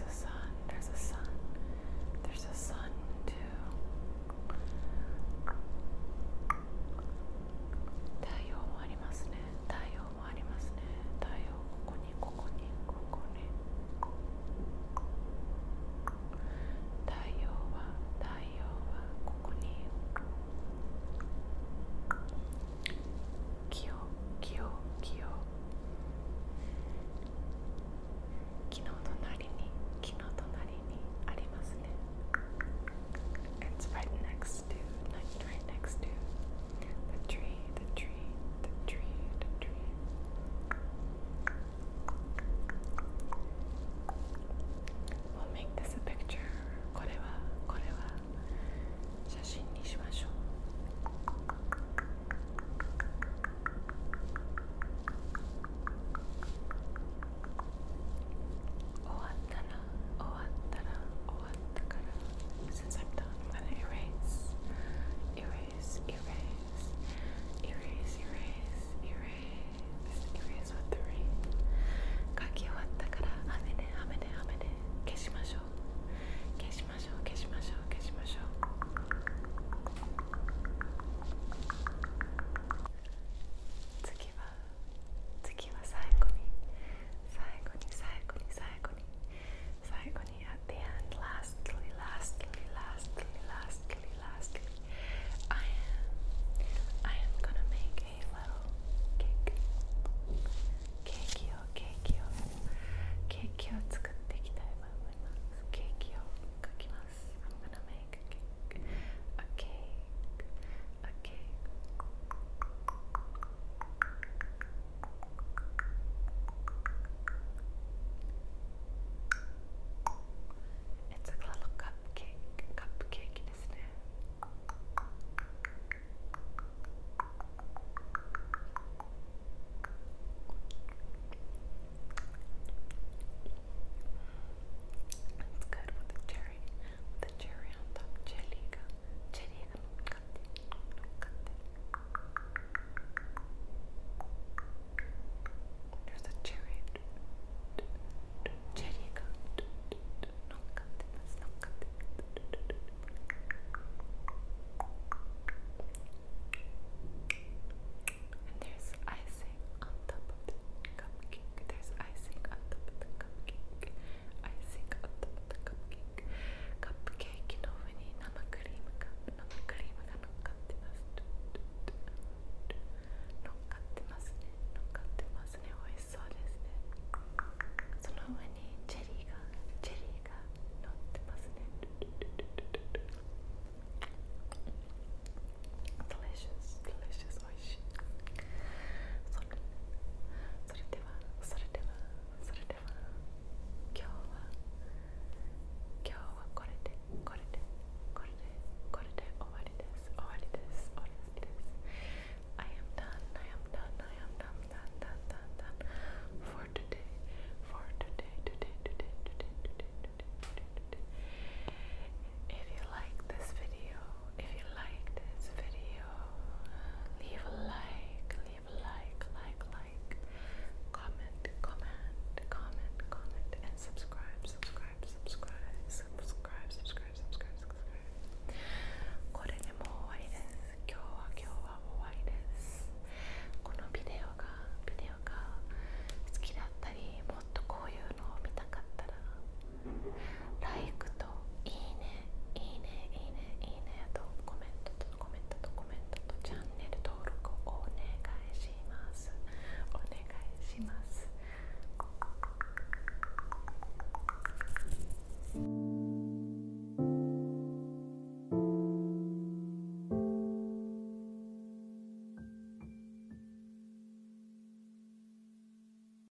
necessário.